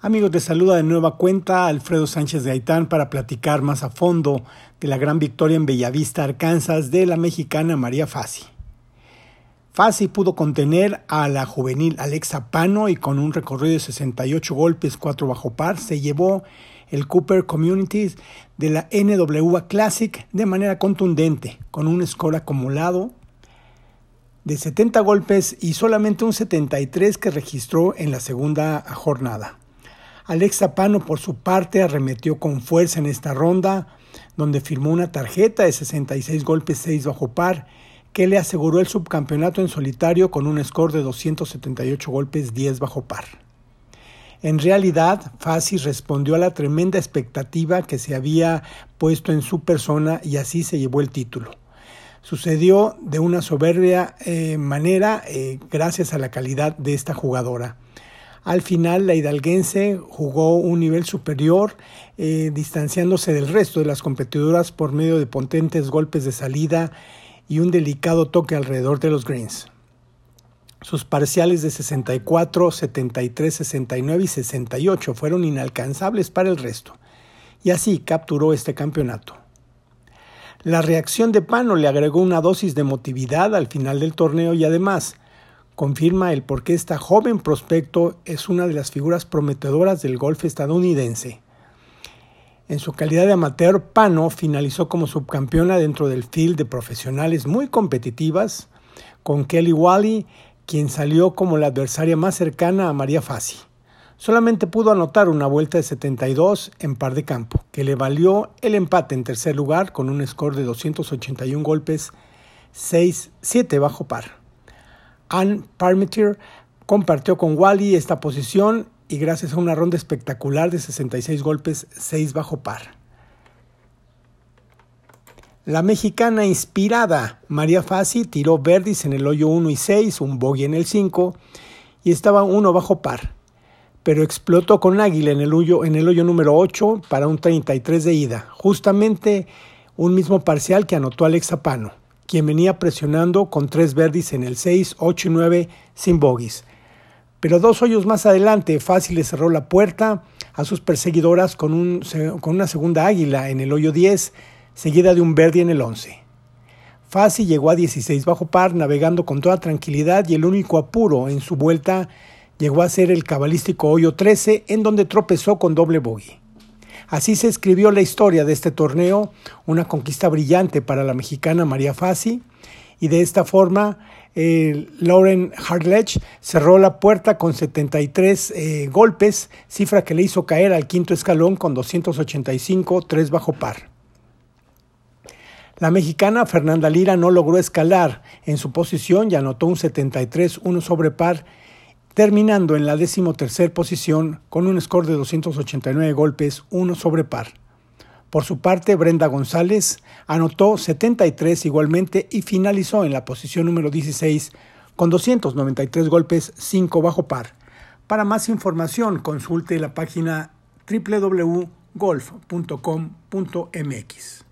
Amigos, te saluda de nueva cuenta Alfredo Sánchez de Aitán para platicar más a fondo de la gran victoria en Bellavista, Arkansas de la mexicana María Fassi. Fassi pudo contener a la juvenil Alexa Pano y con un recorrido de 68 golpes, 4 bajo par, se llevó el Cooper Communities de la NWA Classic de manera contundente, con un score acumulado de 70 golpes y solamente un 73 que registró en la segunda jornada. Alexa Pano, por su parte, arremetió con fuerza en esta ronda, donde firmó una tarjeta de 66 golpes 6 bajo par, que le aseguró el subcampeonato en solitario con un score de 278 golpes 10 bajo par. En realidad, Fassi respondió a la tremenda expectativa que se había puesto en su persona y así se llevó el título. Sucedió de una soberbia eh, manera eh, gracias a la calidad de esta jugadora. Al final la hidalguense jugó un nivel superior, eh, distanciándose del resto de las competidoras por medio de potentes golpes de salida y un delicado toque alrededor de los greens. Sus parciales de 64, 73, 69 y 68 fueron inalcanzables para el resto, y así capturó este campeonato. La reacción de Pano le agregó una dosis de emotividad al final del torneo y además confirma el por qué esta joven prospecto es una de las figuras prometedoras del golf estadounidense. En su calidad de amateur, Pano finalizó como subcampeona dentro del field de profesionales muy competitivas, con Kelly Wally, quien salió como la adversaria más cercana a María Fassi. Solamente pudo anotar una vuelta de 72 en par de campo, que le valió el empate en tercer lugar con un score de 281 golpes, 6, 7 bajo par. Ann Parmentier compartió con Wally esta posición y gracias a una ronda espectacular de 66 golpes, 6 bajo par. La mexicana inspirada María Fassi tiró verdis en el hoyo 1 y 6, un bogey en el 5 y estaba uno bajo par, pero explotó con águila en el hoyo, en el hoyo número 8 para un 33 de ida, justamente un mismo parcial que anotó Alex Zapano quien venía presionando con tres verdis en el 6, 8 y 9 sin bogies. Pero dos hoyos más adelante, Fácil le cerró la puerta a sus perseguidoras con, un, con una segunda águila en el hoyo 10, seguida de un verdi en el 11. Fácil llegó a 16 bajo par, navegando con toda tranquilidad y el único apuro en su vuelta llegó a ser el cabalístico hoyo 13, en donde tropezó con doble bogey. Así se escribió la historia de este torneo, una conquista brillante para la mexicana María Fassi, y de esta forma eh, Lauren Hartlech cerró la puerta con 73 eh, golpes, cifra que le hizo caer al quinto escalón con 285, 3 bajo par. La mexicana Fernanda Lira no logró escalar en su posición y anotó un 73, 1 sobre par terminando en la decimotercer posición con un score de 289 golpes, uno sobre par. Por su parte, Brenda González anotó 73 igualmente y finalizó en la posición número 16 con 293 golpes, 5 bajo par. Para más información, consulte la página www.golf.com.mx.